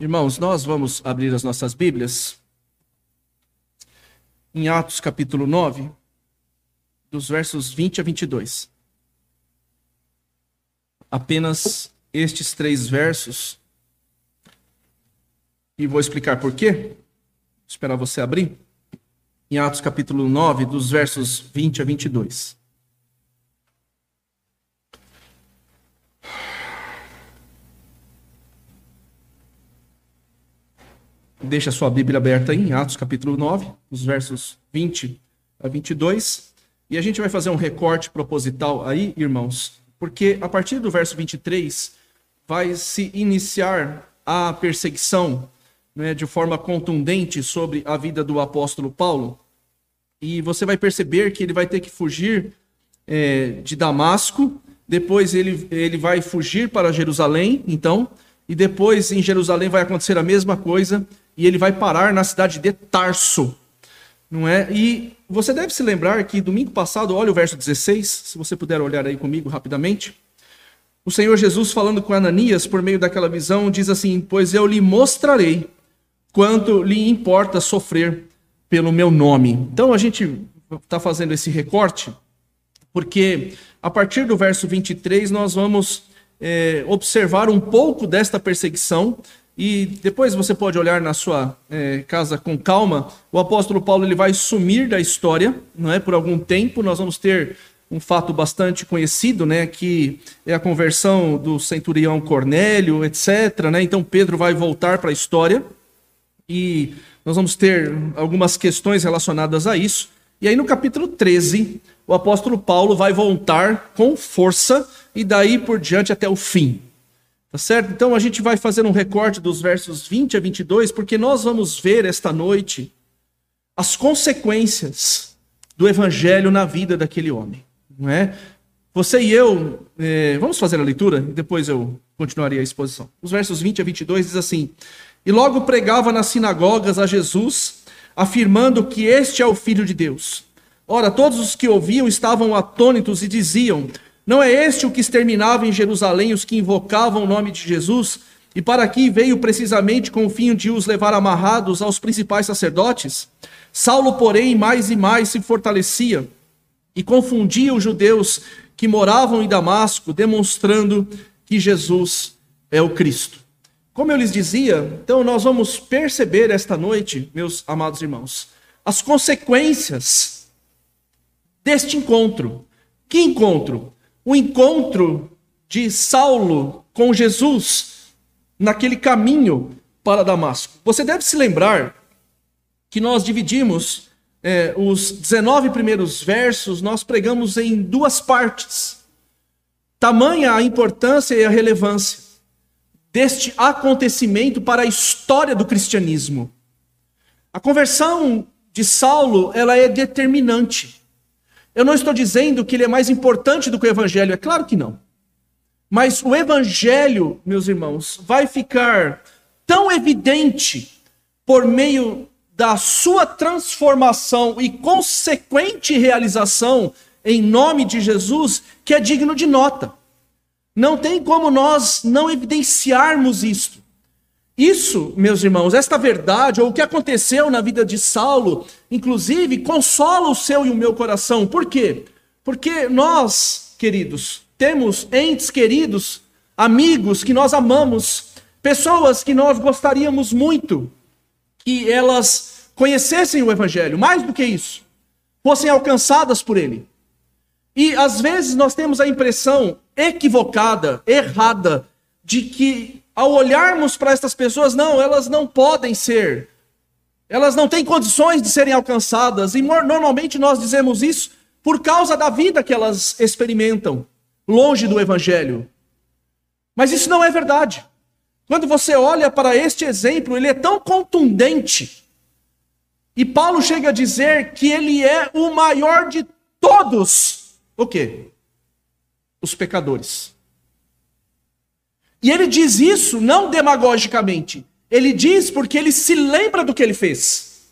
Irmãos, nós vamos abrir as nossas Bíblias em Atos capítulo 9, dos versos 20 a 22. Apenas estes três versos, e vou explicar por quê. Vou esperar você abrir. Em Atos capítulo 9, dos versos 20 a 22. Deixa sua Bíblia aberta aí, em Atos capítulo 9, os versos 20 a 22. E a gente vai fazer um recorte proposital aí, irmãos, porque a partir do verso 23 vai se iniciar a perseguição né, de forma contundente sobre a vida do apóstolo Paulo. E você vai perceber que ele vai ter que fugir é, de Damasco, depois ele, ele vai fugir para Jerusalém, então, e depois em Jerusalém vai acontecer a mesma coisa, e ele vai parar na cidade de Tarso, não é? E você deve se lembrar que domingo passado, olha o verso 16, se você puder olhar aí comigo rapidamente. O Senhor Jesus falando com Ananias por meio daquela visão diz assim: "Pois eu lhe mostrarei quanto lhe importa sofrer pelo meu nome". Então a gente está fazendo esse recorte porque a partir do verso 23 nós vamos é, observar um pouco desta perseguição e depois você pode olhar na sua é, casa com calma. O apóstolo Paulo ele vai sumir da história, não é? Por algum tempo nós vamos ter um fato bastante conhecido, né? Que é a conversão do centurião Cornélio, etc. Né? Então Pedro vai voltar para a história e nós vamos ter algumas questões relacionadas a isso. E aí no capítulo 13, o apóstolo Paulo vai voltar com força e daí por diante até o fim. Tá certo? Então a gente vai fazer um recorte dos versos 20 a 22, porque nós vamos ver esta noite as consequências do evangelho na vida daquele homem. Não é? Você e eu, é, vamos fazer a leitura e depois eu continuaria a exposição. Os versos 20 a 22 diz assim: E logo pregava nas sinagogas a Jesus, afirmando que este é o Filho de Deus. Ora, todos os que ouviam estavam atônitos e diziam: não é este o que exterminava em Jerusalém os que invocavam o nome de Jesus? E para aqui veio precisamente com o fim de os levar amarrados aos principais sacerdotes? Saulo, porém, mais e mais se fortalecia e confundia os judeus que moravam em Damasco, demonstrando que Jesus é o Cristo. Como eu lhes dizia, então nós vamos perceber esta noite, meus amados irmãos, as consequências deste encontro. Que encontro? O encontro de Saulo com Jesus naquele caminho para Damasco. Você deve se lembrar que nós dividimos é, os 19 primeiros versos, nós pregamos em duas partes. Tamanha a importância e a relevância deste acontecimento para a história do cristianismo. A conversão de Saulo, ela é determinante. Eu não estou dizendo que ele é mais importante do que o evangelho, é claro que não. Mas o evangelho, meus irmãos, vai ficar tão evidente por meio da sua transformação e consequente realização em nome de Jesus, que é digno de nota. Não tem como nós não evidenciarmos isto. Isso, meus irmãos, esta verdade, ou o que aconteceu na vida de Saulo, inclusive, consola o seu e o meu coração. Por quê? Porque nós, queridos, temos entes queridos, amigos que nós amamos, pessoas que nós gostaríamos muito que elas conhecessem o Evangelho, mais do que isso, fossem alcançadas por ele. E às vezes nós temos a impressão equivocada, errada, de que ao olharmos para estas pessoas, não, elas não podem ser, elas não têm condições de serem alcançadas, e normalmente nós dizemos isso por causa da vida que elas experimentam, longe do Evangelho. Mas isso não é verdade. Quando você olha para este exemplo, ele é tão contundente. E Paulo chega a dizer que ele é o maior de todos. O quê? Os pecadores. E ele diz isso não demagogicamente. Ele diz porque ele se lembra do que ele fez.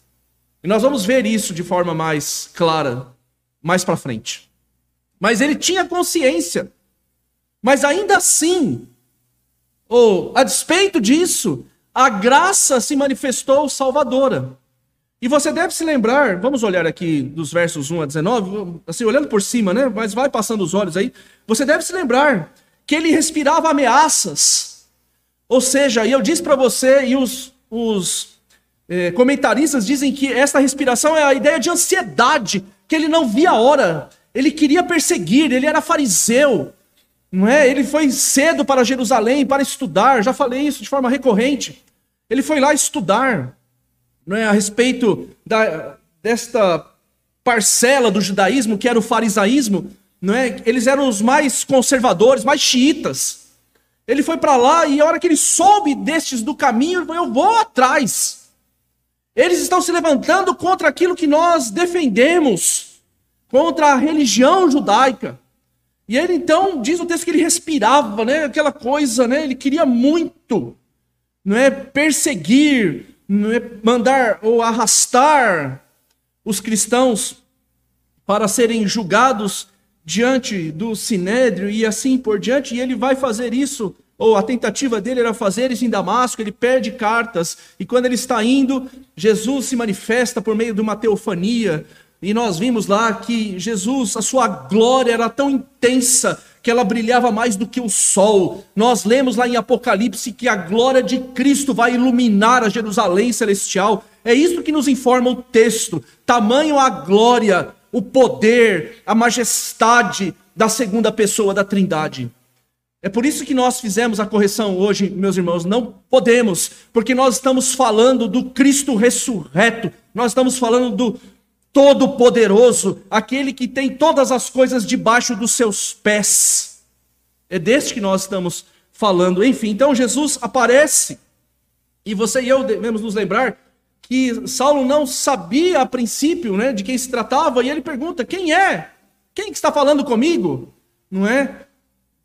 E nós vamos ver isso de forma mais clara mais para frente. Mas ele tinha consciência. Mas ainda assim, ou a despeito disso, a graça se manifestou salvadora. E você deve se lembrar, vamos olhar aqui dos versos 1 a 19, assim, olhando por cima, né? Mas vai passando os olhos aí. Você deve se lembrar que ele respirava ameaças. Ou seja, e eu disse para você, e os, os eh, comentaristas dizem que essa respiração é a ideia de ansiedade, que ele não via a hora, ele queria perseguir, ele era fariseu, não é? Ele foi cedo para Jerusalém para estudar, já falei isso de forma recorrente. Ele foi lá estudar não é, a respeito da, desta parcela do judaísmo que era o farisaísmo, não é? Eles eram os mais conservadores, mais xiitas. Ele foi para lá e a hora que ele soube destes do caminho, ele falou: Eu vou atrás. Eles estão se levantando contra aquilo que nós defendemos, contra a religião judaica. E ele então diz o texto que ele respirava, né? Aquela coisa, né? Ele queria muito não é perseguir, não é mandar ou arrastar os cristãos para serem julgados diante do sinédrio e assim por diante, e ele vai fazer isso, ou a tentativa dele era fazer isso em Damasco, ele perde cartas, e quando ele está indo, Jesus se manifesta por meio de uma teofania, e nós vimos lá que Jesus, a sua glória era tão intensa que ela brilhava mais do que o sol. Nós lemos lá em Apocalipse que a glória de Cristo vai iluminar a Jerusalém celestial. É isso que nos informa o texto. Tamanho a glória, o poder, a majestade da segunda pessoa da Trindade. É por isso que nós fizemos a correção hoje, meus irmãos. Não podemos, porque nós estamos falando do Cristo ressurreto. Nós estamos falando do Todo-Poderoso, aquele que tem todas as coisas debaixo dos seus pés. É deste que nós estamos falando. Enfim, então Jesus aparece, e você e eu devemos nos lembrar que Saulo não sabia a princípio né, de quem se tratava, e ele pergunta: quem é? Quem que está falando comigo? Não é?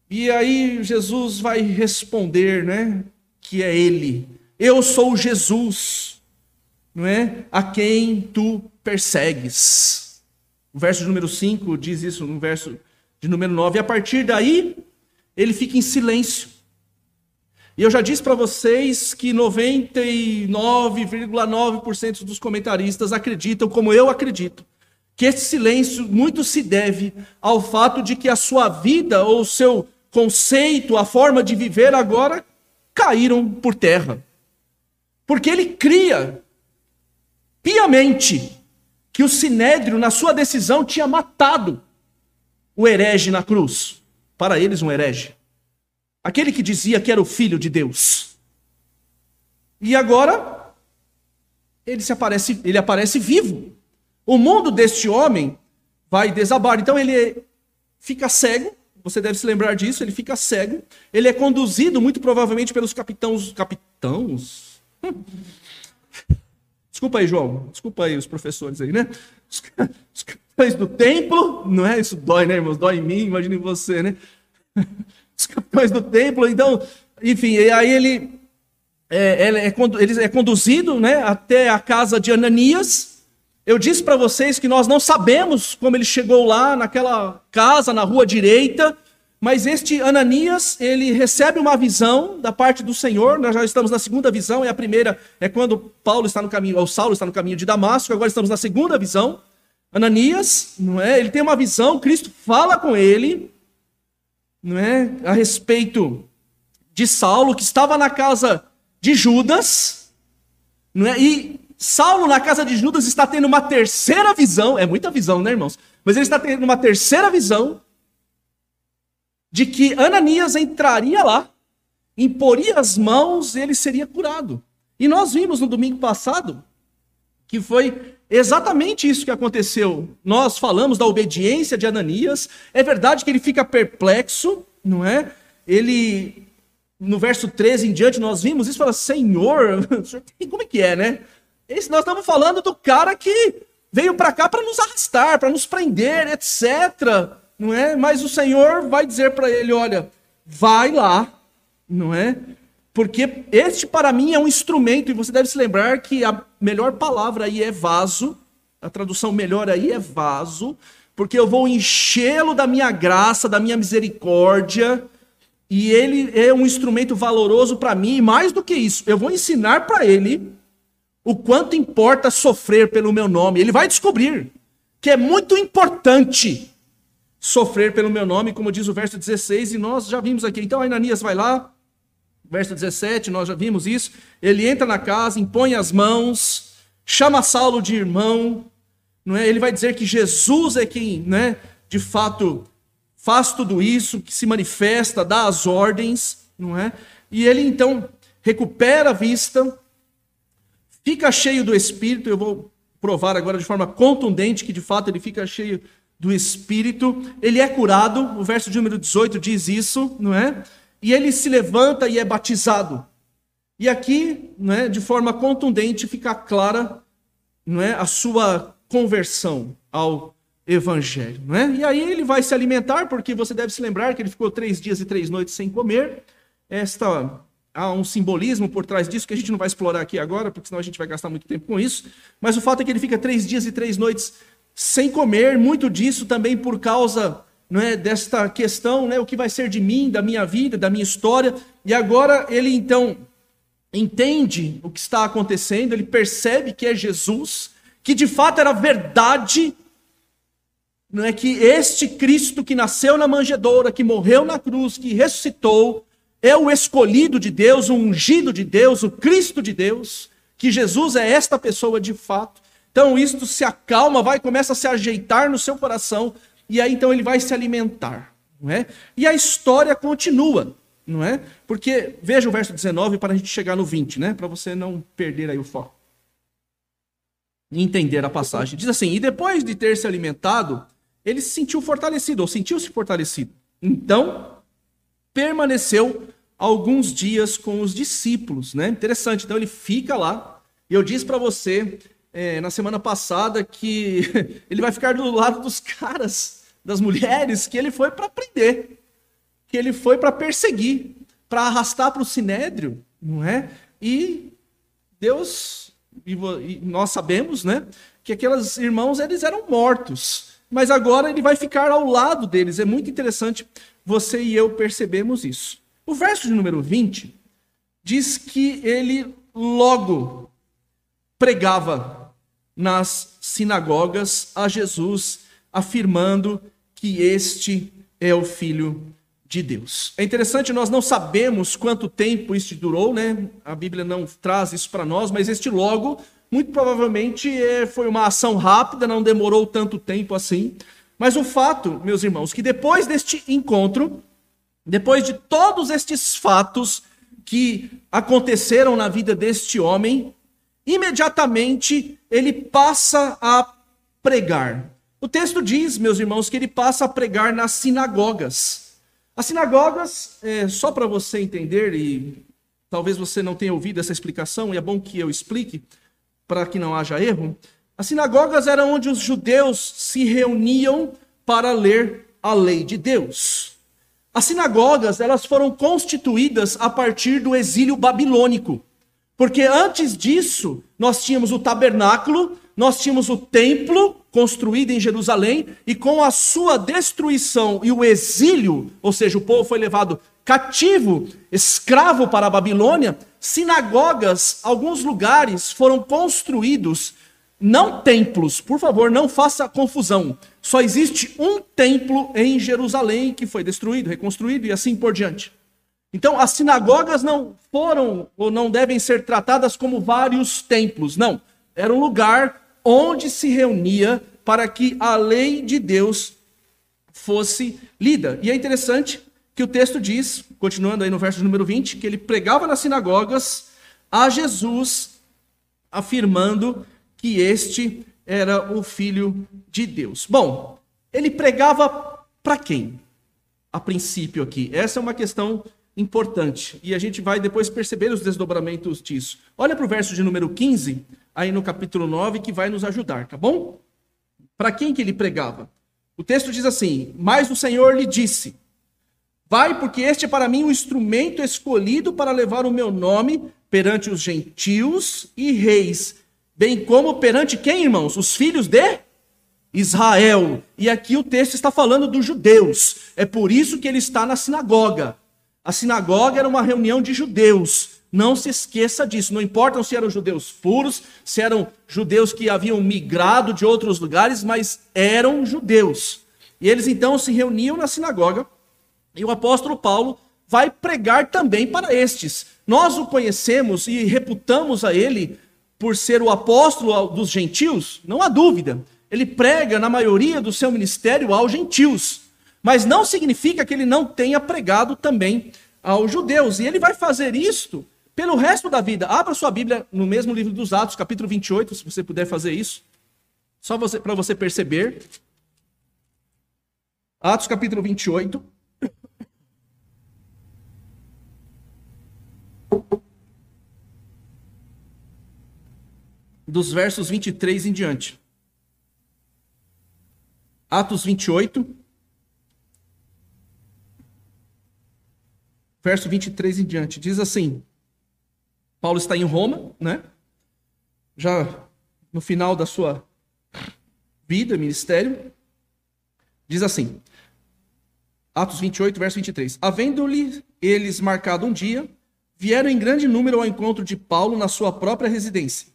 E aí Jesus vai responder, né? Que é ele. Eu sou Jesus, não é? A quem tu persegues. O verso número 5 diz isso no verso de número 9. E a partir daí, ele fica em silêncio. E eu já disse para vocês que 99,9% dos comentaristas acreditam, como eu acredito, que esse silêncio muito se deve ao fato de que a sua vida ou o seu conceito, a forma de viver agora caíram por terra. Porque ele cria piamente que o sinédrio, na sua decisão, tinha matado o herege na cruz. Para eles, um herege. Aquele que dizia que era o filho de Deus. E agora, ele, se aparece, ele aparece vivo. O mundo deste homem vai desabar. Então ele fica cego. Você deve se lembrar disso. Ele fica cego. Ele é conduzido, muito provavelmente, pelos capitãos. Capitãos? Desculpa aí, João. Desculpa aí os professores aí, né? Os, os capitães do templo, não é? Isso dói, né, irmãos? Dói em mim, imagine você, né? Os capitães do templo, então, enfim, aí ele é, ele é, ele é conduzido né, até a casa de Ananias. Eu disse para vocês que nós não sabemos como ele chegou lá, naquela casa, na rua direita. Mas este Ananias, ele recebe uma visão da parte do Senhor. Nós já estamos na segunda visão, e a primeira é quando Paulo está no caminho, ou Saulo está no caminho de Damasco, agora estamos na segunda visão. Ananias, não é? Ele tem uma visão, Cristo fala com ele, não é? A respeito de Saulo, que estava na casa de Judas, não é? E Saulo na casa de Judas está tendo uma terceira visão, é muita visão, né, irmãos? Mas ele está tendo uma terceira visão de que Ananias entraria lá, imporia as mãos e ele seria curado. E nós vimos no domingo passado que foi exatamente isso que aconteceu. Nós falamos da obediência de Ananias. É verdade que ele fica perplexo, não é? Ele, no verso 13 em diante, nós vimos isso e fala: Senhor, como é que é, né? Esse, nós estamos falando do cara que veio para cá para nos arrastar, para nos prender, etc não é? Mas o Senhor vai dizer para ele: olha, vai lá, não é? Porque este para mim é um instrumento, e você deve se lembrar que a melhor palavra aí é vaso, a tradução melhor aí é vaso, porque eu vou enchê-lo da minha graça, da minha misericórdia, e ele é um instrumento valoroso para mim, e mais do que isso, eu vou ensinar para ele o quanto importa sofrer pelo meu nome. Ele vai descobrir que é muito importante sofrer pelo meu nome, como diz o verso 16, e nós já vimos aqui. Então, Ananias vai lá, verso 17, nós já vimos isso. Ele entra na casa, impõe as mãos, chama Saulo de irmão, não é? Ele vai dizer que Jesus é quem, né, de fato, faz tudo isso, que se manifesta, dá as ordens, não é? E ele então recupera a vista, fica cheio do Espírito. Eu vou provar agora de forma contundente que de fato ele fica cheio do Espírito. Ele é curado, o verso de número 18 diz isso, não é? E ele se levanta e é batizado. E aqui, não é, de forma contundente, fica clara não é, a sua conversão ao evangelho. Não é? E aí ele vai se alimentar, porque você deve se lembrar que ele ficou três dias e três noites sem comer. Esta há um simbolismo por trás disso que a gente não vai explorar aqui agora, porque senão a gente vai gastar muito tempo com isso. Mas o fato é que ele fica três dias e três noites sem comer, muito disso também por causa não é, desta questão, né, o que vai ser de mim, da minha vida, da minha história. E agora ele então entende o que está acontecendo, ele percebe que é Jesus, que de fato era verdade não é que este Cristo que nasceu na manjedoura, que morreu na cruz, que ressuscitou, é o escolhido de Deus, o ungido de Deus, o Cristo de Deus, que Jesus é esta pessoa de fato. Então isto se acalma, vai começa a se ajeitar no seu coração e aí então ele vai se alimentar, não é? E a história continua, não é? Porque veja o verso 19 para a gente chegar no 20, né? Para você não perder aí o foco. Entender a passagem. Diz assim: "E depois de ter se alimentado, ele se sentiu fortalecido, ou sentiu-se fortalecido. Então, permaneceu alguns dias com os discípulos, né? Interessante. Então, ele fica lá. E eu disse para você é, na semana passada que ele vai ficar do lado dos caras, das mulheres, que ele foi para prender, que ele foi para perseguir, para arrastar para o sinédrio, não é? E Deus, e nós sabemos, né, que aqueles irmãos eles eram mortos mas agora ele vai ficar ao lado deles. É muito interessante você e eu percebemos isso. O verso de número 20 diz que ele logo pregava nas sinagogas a Jesus, afirmando que este é o Filho de Deus. É interessante, nós não sabemos quanto tempo isso durou, né? A Bíblia não traz isso para nós, mas este logo muito provavelmente é, foi uma ação rápida, não demorou tanto tempo assim. Mas o fato, meus irmãos, que depois deste encontro, depois de todos estes fatos que aconteceram na vida deste homem, imediatamente ele passa a pregar. O texto diz, meus irmãos, que ele passa a pregar nas sinagogas. As sinagogas, é, só para você entender, e talvez você não tenha ouvido essa explicação, e é bom que eu explique para que não haja erro, as sinagogas eram onde os judeus se reuniam para ler a lei de Deus. As sinagogas, elas foram constituídas a partir do exílio babilônico. Porque antes disso, nós tínhamos o tabernáculo, nós tínhamos o templo construído em Jerusalém, e com a sua destruição e o exílio, ou seja, o povo foi levado cativo, escravo para a Babilônia, sinagogas, alguns lugares foram construídos, não templos, por favor, não faça confusão. Só existe um templo em Jerusalém que foi destruído, reconstruído e assim por diante. Então, as sinagogas não foram ou não devem ser tratadas como vários templos, não. Era um lugar onde se reunia para que a lei de Deus fosse lida. E é interessante que o texto diz, continuando aí no verso número 20, que ele pregava nas sinagogas a Jesus, afirmando que este era o filho de Deus. Bom, ele pregava para quem? A princípio aqui. Essa é uma questão importante e a gente vai depois perceber os desdobramentos disso. Olha para o verso de número 15, aí no capítulo 9, que vai nos ajudar, tá bom? Para quem que ele pregava? O texto diz assim: Mas o Senhor lhe disse: Vai, porque este é para mim o instrumento escolhido para levar o meu nome perante os gentios e reis, bem como perante quem, irmãos? Os filhos de Israel. E aqui o texto está falando dos judeus. É por isso que ele está na sinagoga. A sinagoga era uma reunião de judeus. Não se esqueça disso. Não importa se eram judeus puros, se eram judeus que haviam migrado de outros lugares, mas eram judeus. E eles então se reuniam na sinagoga e o apóstolo Paulo vai pregar também para estes. Nós o conhecemos e reputamos a ele por ser o apóstolo dos gentios, não há dúvida. Ele prega na maioria do seu ministério aos gentios, mas não significa que ele não tenha pregado também aos judeus. E ele vai fazer isto pelo resto da vida. Abra sua Bíblia no mesmo livro dos Atos, capítulo 28, se você puder fazer isso. Só para você perceber. Atos capítulo 28. dos versos 23 em diante. Atos 28, verso 23 em diante. Diz assim: Paulo está em Roma, né? Já no final da sua vida, ministério. Diz assim: Atos 28, verso 23. Havendo-lhe eles marcado um dia, vieram em grande número ao encontro de Paulo na sua própria residência.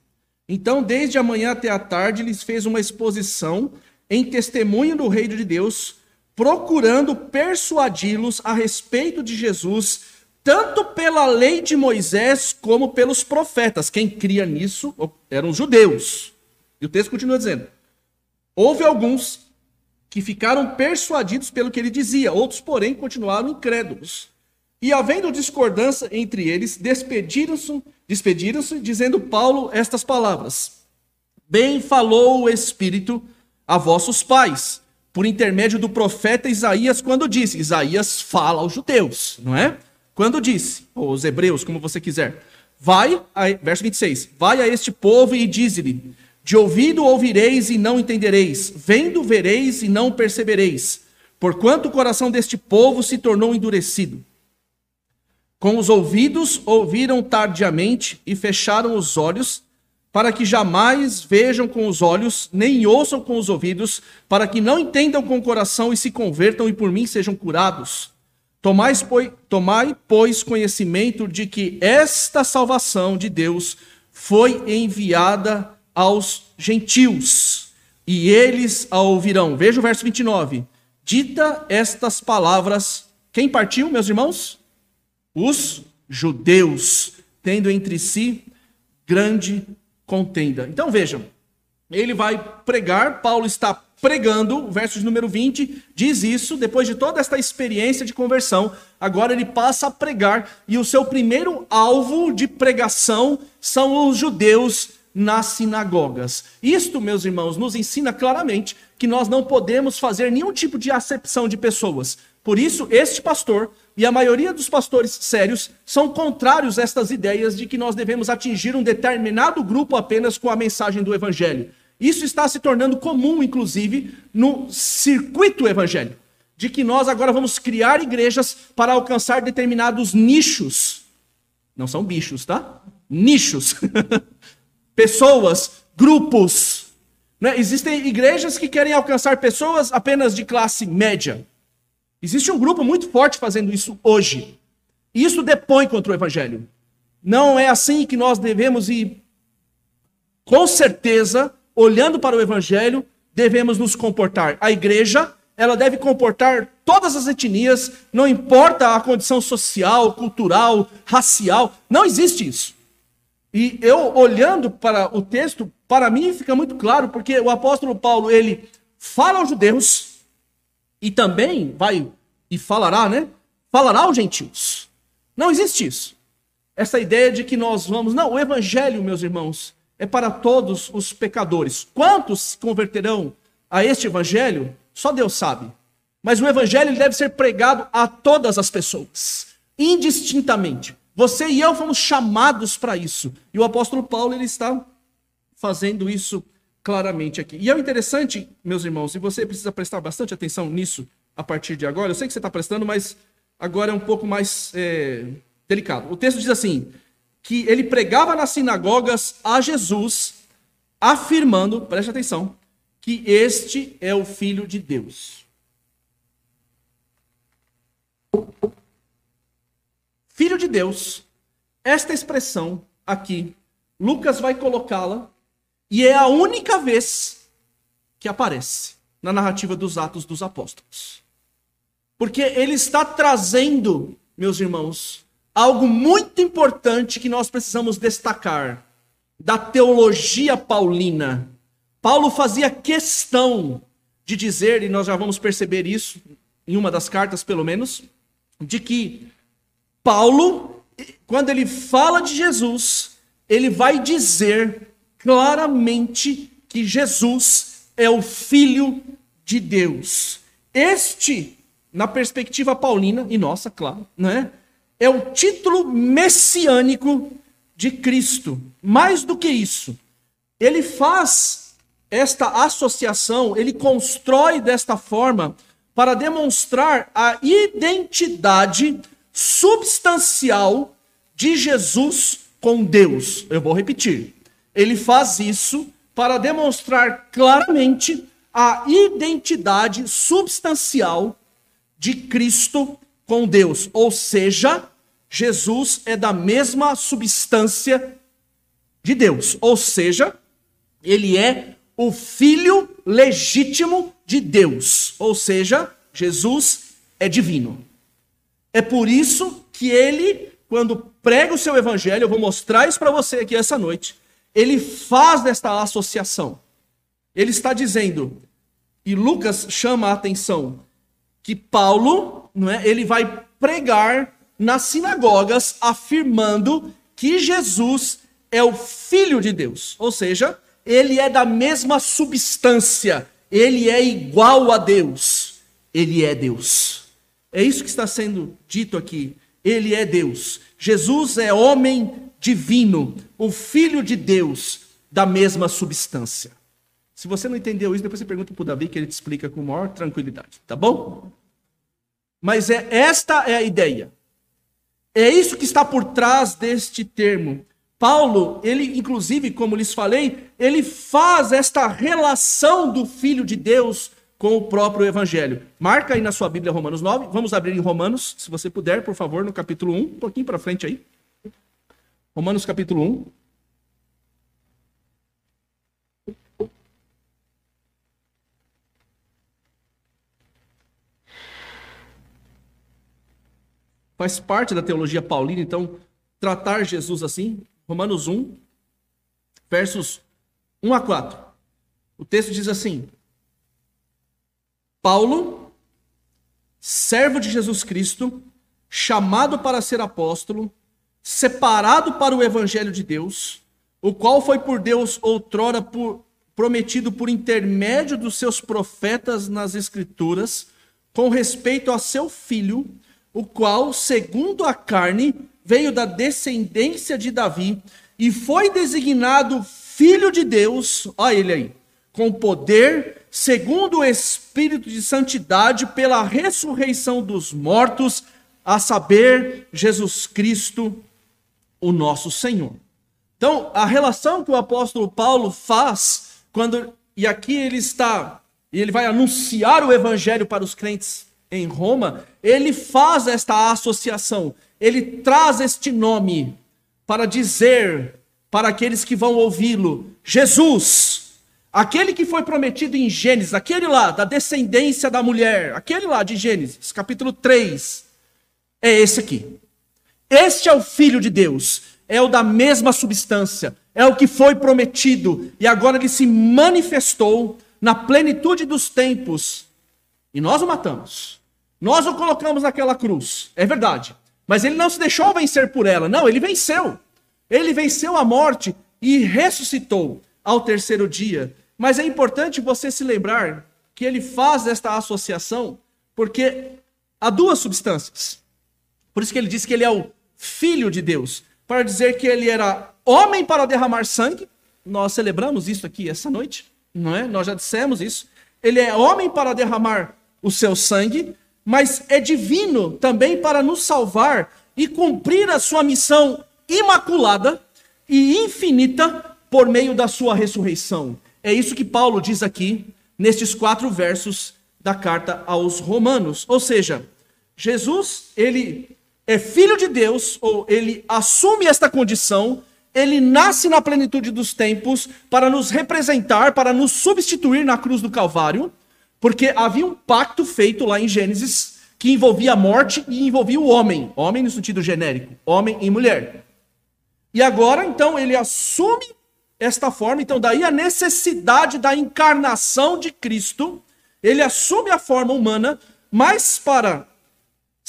Então, desde a manhã até a tarde, lhes fez uma exposição em testemunho do reino de Deus, procurando persuadi-los a respeito de Jesus, tanto pela lei de Moisés como pelos profetas. Quem cria nisso eram os judeus. E o texto continua dizendo: Houve alguns que ficaram persuadidos pelo que ele dizia, outros, porém, continuaram incrédulos. E havendo discordância entre eles, despediram-se, despediram-se, dizendo Paulo estas palavras: Bem falou o Espírito a vossos pais, por intermédio do profeta Isaías, quando disse: Isaías fala aos judeus, não é? Quando disse, ou os hebreus, como você quiser, vai, a, verso 26, vai a este povo e dize-lhe: De ouvido ouvireis e não entendereis, vendo vereis e não percebereis, porquanto o coração deste povo se tornou endurecido com os ouvidos ouviram tardiamente e fecharam os olhos, para que jamais vejam com os olhos, nem ouçam com os ouvidos, para que não entendam com o coração e se convertam e por mim sejam curados. Tomai, pois, tomai, pois, conhecimento de que esta salvação de Deus foi enviada aos gentios, e eles a ouvirão. Veja o verso 29. Dita estas palavras, quem partiu, meus irmãos? os judeus, tendo entre si grande contenda. Então vejam, ele vai pregar, Paulo está pregando, versos número 20, diz isso, depois de toda esta experiência de conversão, agora ele passa a pregar, e o seu primeiro alvo de pregação são os judeus nas sinagogas. Isto, meus irmãos, nos ensina claramente que nós não podemos fazer nenhum tipo de acepção de pessoas. Por isso, este pastor e a maioria dos pastores sérios são contrários a estas ideias de que nós devemos atingir um determinado grupo apenas com a mensagem do evangelho. Isso está se tornando comum, inclusive, no circuito evangélico, de que nós agora vamos criar igrejas para alcançar determinados nichos. Não são bichos, tá? Nichos. pessoas, grupos. Né? Existem igrejas que querem alcançar pessoas apenas de classe média. Existe um grupo muito forte fazendo isso hoje. Isso depõe contra o evangelho. Não é assim que nós devemos ir. Com certeza, olhando para o evangelho, devemos nos comportar. A igreja, ela deve comportar todas as etnias, não importa a condição social, cultural, racial, não existe isso. E eu olhando para o texto, para mim fica muito claro, porque o apóstolo Paulo, ele fala aos judeus, e também vai e falará, né? Falará aos gentios. Não existe isso. Essa ideia de que nós vamos. Não, o evangelho, meus irmãos, é para todos os pecadores. Quantos se converterão a este evangelho? Só Deus sabe. Mas o evangelho deve ser pregado a todas as pessoas, indistintamente. Você e eu fomos chamados para isso. E o apóstolo Paulo ele está fazendo isso claramente aqui. E é interessante, meus irmãos, e você precisa prestar bastante atenção nisso a partir de agora. Eu sei que você está prestando, mas agora é um pouco mais é, delicado. O texto diz assim: que ele pregava nas sinagogas a Jesus, afirmando, preste atenção, que este é o Filho de Deus. de Deus, esta expressão aqui, Lucas vai colocá-la e é a única vez que aparece na narrativa dos Atos dos Apóstolos. Porque ele está trazendo, meus irmãos, algo muito importante que nós precisamos destacar da teologia paulina. Paulo fazia questão de dizer, e nós já vamos perceber isso em uma das cartas, pelo menos, de que Paulo, quando ele fala de Jesus, ele vai dizer claramente que Jesus é o Filho de Deus. Este, na perspectiva paulina, e nossa, claro, né, é o título messiânico de Cristo. Mais do que isso, ele faz esta associação, ele constrói desta forma para demonstrar a identidade substancial de Jesus com Deus. Eu vou repetir. Ele faz isso para demonstrar claramente a identidade substancial de Cristo com Deus. Ou seja, Jesus é da mesma substância de Deus. Ou seja, ele é o filho legítimo de Deus. Ou seja, Jesus é divino. É por isso que ele, quando prega o seu evangelho, eu vou mostrar isso para você aqui essa noite, ele faz desta associação. Ele está dizendo, e Lucas chama a atenção, que Paulo, não é, ele vai pregar nas sinagogas afirmando que Jesus é o filho de Deus, ou seja, ele é da mesma substância, ele é igual a Deus, ele é Deus. É isso que está sendo dito aqui. Ele é Deus. Jesus é homem divino, o filho de Deus, da mesma substância. Se você não entendeu isso, depois você pergunta para o Davi que ele te explica com maior tranquilidade, tá bom? Mas é esta é a ideia. É isso que está por trás deste termo. Paulo, ele inclusive, como lhes falei, ele faz esta relação do Filho de Deus com o próprio Evangelho. Marca aí na sua Bíblia Romanos 9. Vamos abrir em Romanos, se você puder, por favor, no capítulo 1, um pouquinho para frente aí. Romanos capítulo 1. Faz parte da teologia paulina, então, tratar Jesus assim, Romanos 1, versos 1 a 4. O texto diz assim: Paulo, servo de Jesus Cristo, chamado para ser apóstolo, separado para o evangelho de Deus, o qual foi por Deus outrora por, prometido por intermédio dos seus profetas nas escrituras, com respeito a seu filho, o qual, segundo a carne, veio da descendência de Davi e foi designado filho de Deus, olha ele aí, com poder, segundo o Espírito de Santidade, pela ressurreição dos mortos, a saber, Jesus Cristo, o nosso Senhor. Então, a relação que o apóstolo Paulo faz, quando, e aqui ele está, e ele vai anunciar o evangelho para os crentes em Roma, ele faz esta associação, ele traz este nome para dizer para aqueles que vão ouvi-lo: Jesus, aquele que foi prometido em Gênesis, aquele lá da descendência da mulher, aquele lá de Gênesis, capítulo 3, é esse aqui. Este é o Filho de Deus, é o da mesma substância, é o que foi prometido e agora ele se manifestou na plenitude dos tempos e nós o matamos. Nós o colocamos naquela cruz, é verdade. Mas ele não se deixou vencer por ela. Não, ele venceu. Ele venceu a morte e ressuscitou ao terceiro dia. Mas é importante você se lembrar que ele faz esta associação porque há duas substâncias. Por isso que ele diz que ele é o filho de Deus, para dizer que ele era homem para derramar sangue. Nós celebramos isso aqui essa noite, não é? Nós já dissemos isso. Ele é homem para derramar o seu sangue, mas é divino também para nos salvar e cumprir a sua missão imaculada e infinita por meio da sua ressurreição. É isso que Paulo diz aqui nestes quatro versos da carta aos Romanos. Ou seja, Jesus, ele é filho de Deus, ou ele assume esta condição, ele nasce na plenitude dos tempos para nos representar, para nos substituir na cruz do Calvário, porque havia um pacto feito lá em Gênesis que envolvia a morte e envolvia o homem, homem no sentido genérico, homem e mulher. E agora, então, ele assume esta forma, então, daí a necessidade da encarnação de Cristo, ele assume a forma humana, mas para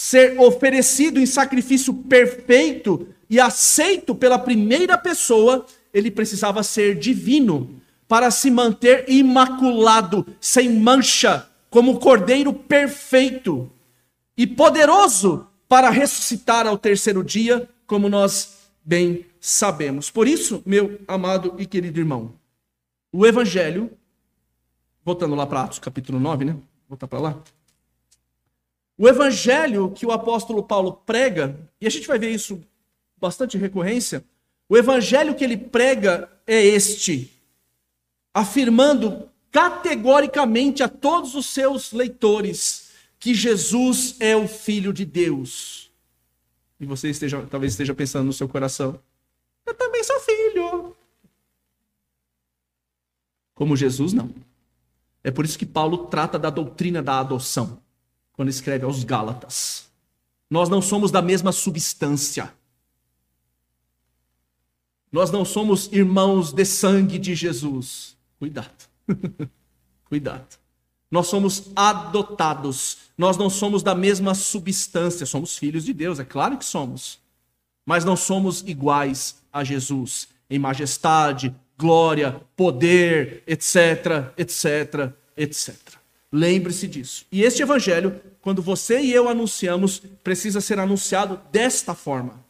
ser oferecido em sacrifício perfeito e aceito pela primeira pessoa, ele precisava ser divino para se manter imaculado, sem mancha, como cordeiro perfeito e poderoso para ressuscitar ao terceiro dia, como nós bem sabemos. Por isso, meu amado e querido irmão, o evangelho, voltando lá para Atos capítulo 9, né? Voltar para lá. O evangelho que o apóstolo Paulo prega, e a gente vai ver isso bastante recorrência, o evangelho que ele prega é este, afirmando categoricamente a todos os seus leitores que Jesus é o filho de Deus. E você esteja, talvez esteja pensando no seu coração, eu também sou filho. Como Jesus, não. É por isso que Paulo trata da doutrina da adoção, quando escreve aos Gálatas. Nós não somos da mesma substância. Nós não somos irmãos de sangue de Jesus. Cuidado. Cuidado. Nós somos adotados. Nós não somos da mesma substância. Somos filhos de Deus, é claro que somos. Mas não somos iguais a Jesus em majestade, glória, poder, etc, etc, etc. Lembre-se disso. E este evangelho, quando você e eu anunciamos, precisa ser anunciado desta forma.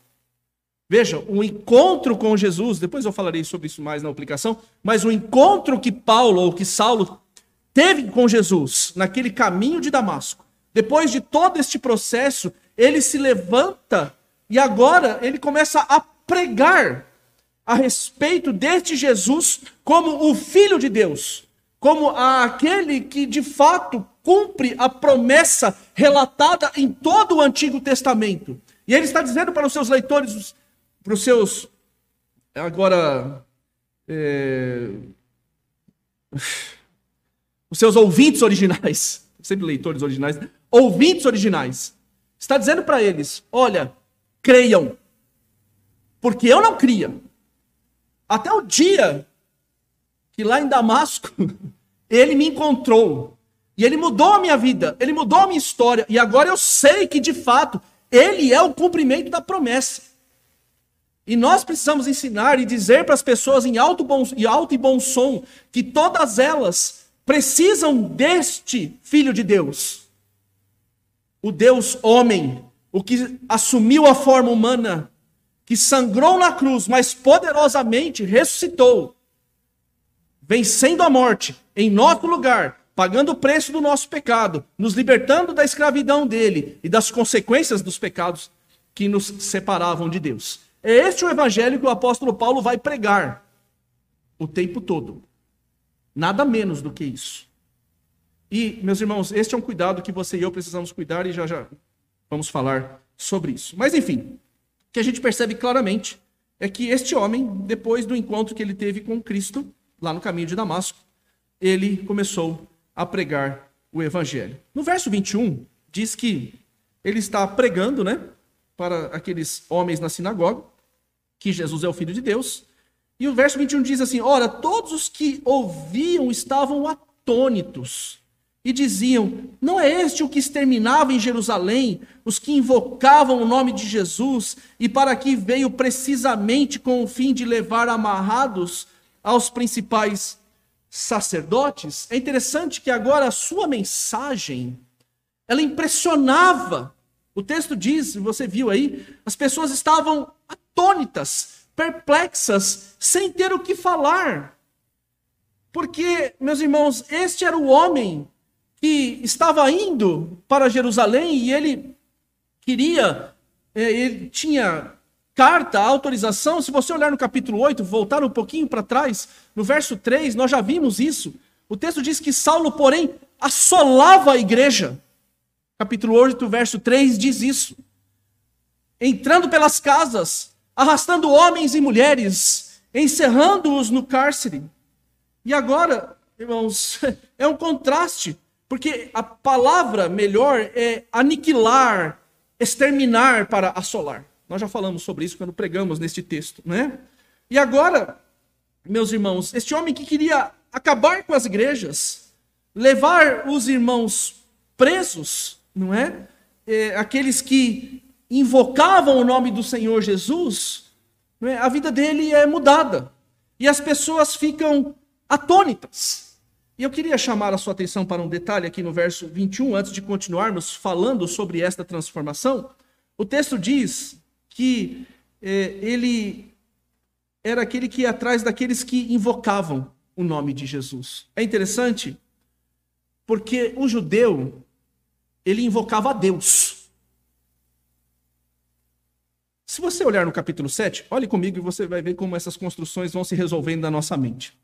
Veja, o encontro com Jesus, depois eu falarei sobre isso mais na aplicação, mas o encontro que Paulo ou que Saulo teve com Jesus naquele caminho de Damasco, depois de todo este processo, ele se levanta e agora ele começa a pregar a respeito deste Jesus como o Filho de Deus, como aquele que de fato cumpre a promessa relatada em todo o Antigo Testamento. E ele está dizendo para os seus leitores, para os seus. Agora. É, os seus ouvintes originais, sempre leitores originais, ouvintes originais, está dizendo para eles: olha, creiam, porque eu não cria. Até o dia que lá em Damasco ele me encontrou e ele mudou a minha vida, ele mudou a minha história e agora eu sei que de fato ele é o cumprimento da promessa. E nós precisamos ensinar e dizer para as pessoas em alto, bom, em alto e bom som que todas elas precisam deste Filho de Deus. O Deus homem, o que assumiu a forma humana, que sangrou na cruz, mas poderosamente ressuscitou, vencendo a morte em nosso lugar, pagando o preço do nosso pecado, nos libertando da escravidão dele e das consequências dos pecados que nos separavam de Deus. É este o evangelho que o apóstolo Paulo vai pregar o tempo todo. Nada menos do que isso. E, meus irmãos, este é um cuidado que você e eu precisamos cuidar e já já vamos falar sobre isso. Mas, enfim, o que a gente percebe claramente é que este homem, depois do encontro que ele teve com Cristo, lá no caminho de Damasco, ele começou a pregar o evangelho. No verso 21, diz que ele está pregando, né? para aqueles homens na sinagoga, que Jesus é o Filho de Deus. E o verso 21 diz assim: Ora, todos os que ouviam estavam atônitos e diziam: Não é este o que exterminava em Jerusalém os que invocavam o nome de Jesus e para que veio precisamente com o fim de levar amarrados aos principais sacerdotes? É interessante que agora a sua mensagem ela impressionava o texto diz, você viu aí, as pessoas estavam atônitas, perplexas, sem ter o que falar. Porque, meus irmãos, este era o homem que estava indo para Jerusalém e ele queria, é, ele tinha carta, autorização. Se você olhar no capítulo 8, voltar um pouquinho para trás, no verso 3, nós já vimos isso. O texto diz que Saulo, porém, assolava a igreja capítulo 8, verso 3 diz isso. entrando pelas casas, arrastando homens e mulheres, encerrando-os no cárcere. E agora, irmãos, é um contraste, porque a palavra melhor é aniquilar, exterminar para assolar. Nós já falamos sobre isso quando pregamos neste texto, né? E agora, meus irmãos, este homem que queria acabar com as igrejas, levar os irmãos presos, não é? é aqueles que invocavam o nome do Senhor Jesus, é? a vida dele é mudada. E as pessoas ficam atônitas. E eu queria chamar a sua atenção para um detalhe aqui no verso 21, antes de continuarmos falando sobre esta transformação. O texto diz que é, ele era aquele que ia atrás daqueles que invocavam o nome de Jesus. É interessante porque o judeu ele invocava a Deus. Se você olhar no capítulo 7, olhe comigo e você vai ver como essas construções vão se resolvendo na nossa mente.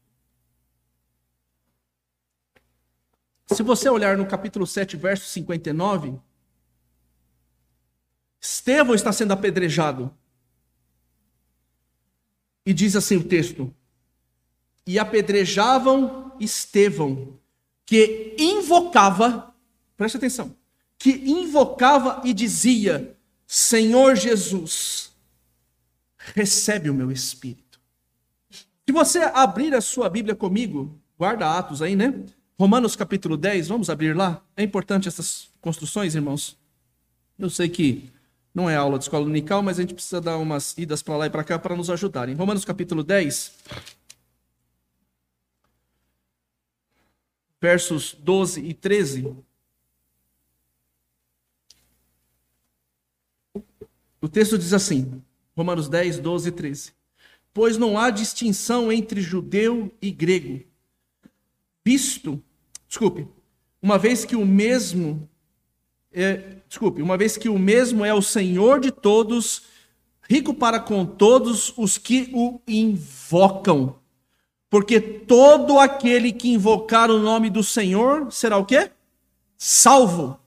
Se você olhar no capítulo 7, verso 59, Estevão está sendo apedrejado. E diz assim o texto: E apedrejavam Estevão, que invocava, preste atenção, que invocava e dizia: Senhor Jesus, recebe o meu espírito. Se você abrir a sua Bíblia comigo, guarda Atos aí, né? Romanos capítulo 10, vamos abrir lá? É importante essas construções, irmãos. Eu sei que não é aula de escola unical, mas a gente precisa dar umas idas para lá e para cá para nos ajudarem. Romanos capítulo 10, versos 12 e 13. O texto diz assim, Romanos 10, 12 e 13. Pois não há distinção entre judeu e grego, visto, desculpe, uma vez que o mesmo é, desculpe, uma vez que o mesmo é o Senhor de todos, rico para com todos os que o invocam. Porque todo aquele que invocar o nome do Senhor será o quê? Salvo.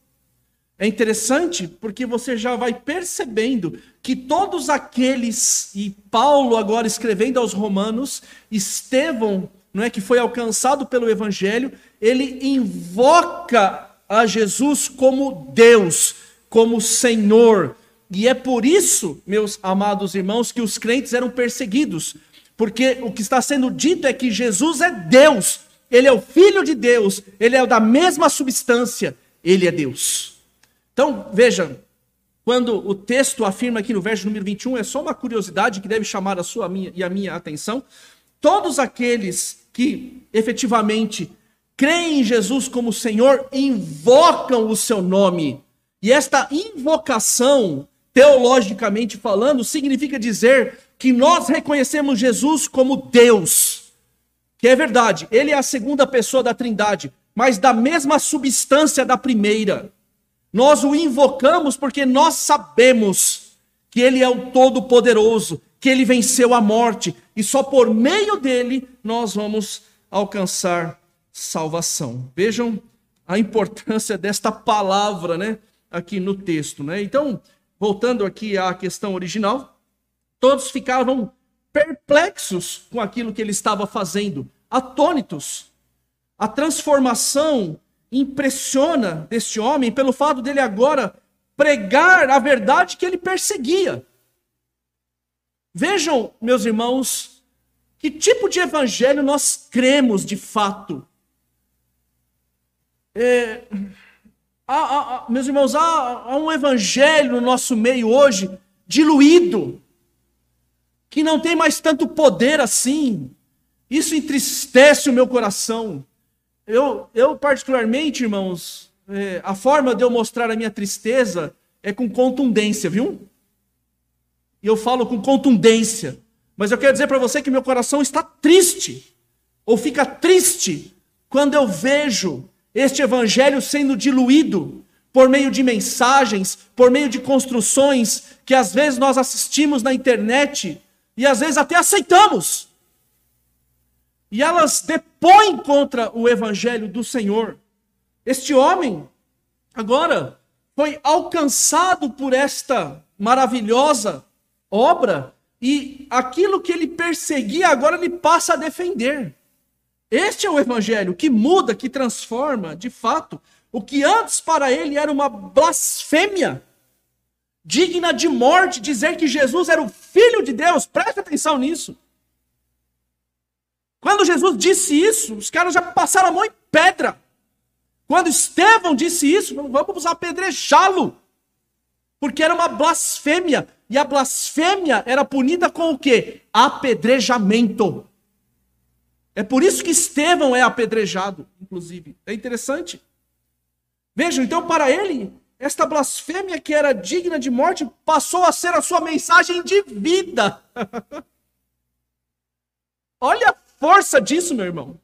É interessante porque você já vai percebendo que todos aqueles, e Paulo agora escrevendo aos Romanos, Estevão, não é que foi alcançado pelo evangelho, ele invoca a Jesus como Deus, como Senhor. E é por isso, meus amados irmãos, que os crentes eram perseguidos, porque o que está sendo dito é que Jesus é Deus, ele é o Filho de Deus, ele é da mesma substância, ele é Deus. Então, veja, quando o texto afirma aqui no verso número 21, é só uma curiosidade que deve chamar a sua a minha, e a minha atenção. Todos aqueles que efetivamente creem em Jesus como Senhor invocam o seu nome. E esta invocação, teologicamente falando, significa dizer que nós reconhecemos Jesus como Deus. Que é verdade, ele é a segunda pessoa da Trindade, mas da mesma substância da primeira. Nós o invocamos porque nós sabemos que ele é o todo-poderoso, que ele venceu a morte e só por meio dele nós vamos alcançar salvação. Vejam a importância desta palavra, né, aqui no texto, né? Então, voltando aqui à questão original, todos ficavam perplexos com aquilo que ele estava fazendo, atônitos. A transformação impressiona deste homem pelo fato dele agora pregar a verdade que ele perseguia. Vejam, meus irmãos, que tipo de evangelho nós cremos de fato. É, há, há, meus irmãos, há, há um evangelho no nosso meio hoje diluído, que não tem mais tanto poder assim. Isso entristece o meu coração. Eu, eu particularmente, irmãos, é, a forma de eu mostrar a minha tristeza é com contundência, viu? E eu falo com contundência. Mas eu quero dizer para você que meu coração está triste, ou fica triste, quando eu vejo este evangelho sendo diluído por meio de mensagens, por meio de construções que às vezes nós assistimos na internet e às vezes até aceitamos. E elas depõem contra o evangelho do Senhor. Este homem, agora, foi alcançado por esta maravilhosa obra e aquilo que ele perseguia agora ele passa a defender. Este é o evangelho que muda, que transforma, de fato, o que antes para ele era uma blasfêmia, digna de morte, dizer que Jesus era o filho de Deus. Preste atenção nisso. Quando Jesus disse isso, os caras já passaram a mão em pedra. Quando Estevão disse isso, vamos apedrejá-lo. Porque era uma blasfêmia. E a blasfêmia era punida com o quê? Apedrejamento. É por isso que Estevão é apedrejado, inclusive. É interessante. Vejam, então, para ele, esta blasfêmia que era digna de morte passou a ser a sua mensagem de vida. Olha a força disso, meu irmão.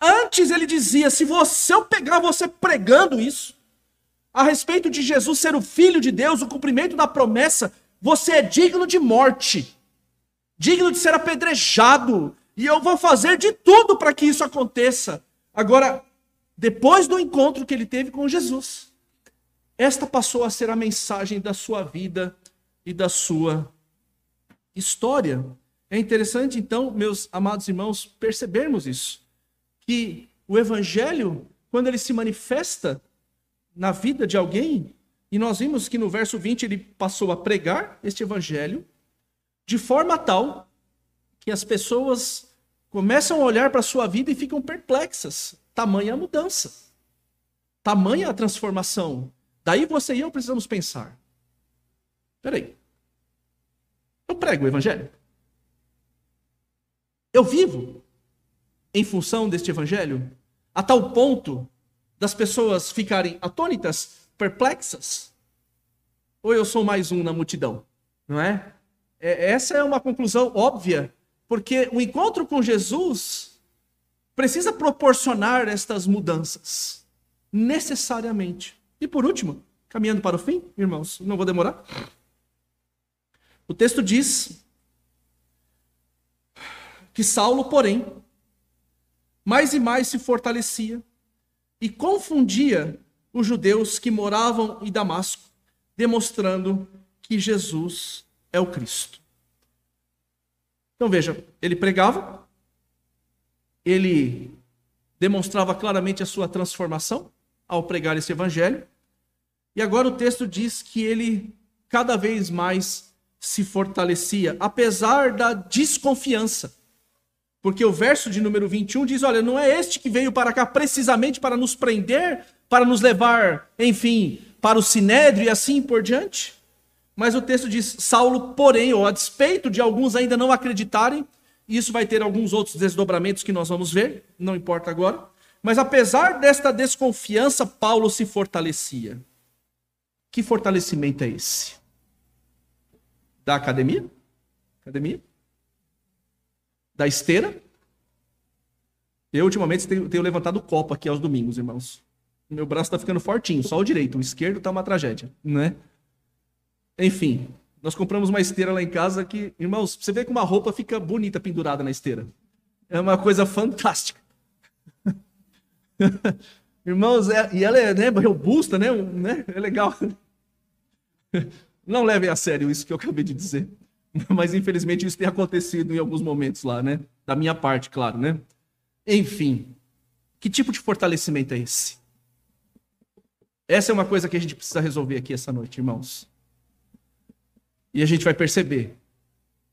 Antes ele dizia: se você eu pegar você pregando isso, a respeito de Jesus ser o filho de Deus, o cumprimento da promessa, você é digno de morte, digno de ser apedrejado, e eu vou fazer de tudo para que isso aconteça. Agora, depois do encontro que ele teve com Jesus, esta passou a ser a mensagem da sua vida e da sua história. É interessante, então, meus amados irmãos, percebermos isso. Que o evangelho, quando ele se manifesta na vida de alguém, e nós vimos que no verso 20 ele passou a pregar este evangelho de forma tal que as pessoas começam a olhar para a sua vida e ficam perplexas. Tamanha a mudança. Tamanha a transformação. Daí você e eu precisamos pensar. Peraí. Eu prego o evangelho? Eu vivo em função deste evangelho? A tal ponto das pessoas ficarem atônitas, perplexas? Ou eu sou mais um na multidão? Não é? é essa é uma conclusão óbvia porque o encontro com Jesus precisa proporcionar estas mudanças, necessariamente. E por último, caminhando para o fim, irmãos, não vou demorar. O texto diz que Saulo, porém, mais e mais se fortalecia e confundia os judeus que moravam em Damasco, demonstrando que Jesus é o Cristo. Então veja, ele pregava, ele demonstrava claramente a sua transformação ao pregar esse evangelho, e agora o texto diz que ele cada vez mais se fortalecia, apesar da desconfiança. Porque o verso de número 21 diz: Olha, não é este que veio para cá precisamente para nos prender, para nos levar, enfim, para o sinédrio e assim por diante. Mas o texto diz: Saulo, porém, ou a despeito de alguns ainda não acreditarem, isso vai ter alguns outros desdobramentos que nós vamos ver, não importa agora. Mas apesar desta desconfiança, Paulo se fortalecia. Que fortalecimento é esse? Da academia? Academia? Da esteira? Eu, ultimamente, tenho, tenho levantado o copo aqui aos domingos, irmãos. Meu braço está ficando fortinho, só o direito. O esquerdo está uma tragédia, né? Enfim, nós compramos uma esteira lá em casa que, irmãos, você vê que uma roupa fica bonita pendurada na esteira. É uma coisa fantástica. irmãos, é, e ela é né, robusta, né, né? É legal. Não levem a sério isso que eu acabei de dizer. Mas infelizmente isso tem acontecido em alguns momentos lá, né? Da minha parte, claro, né? Enfim, que tipo de fortalecimento é esse? Essa é uma coisa que a gente precisa resolver aqui essa noite, irmãos. E a gente vai perceber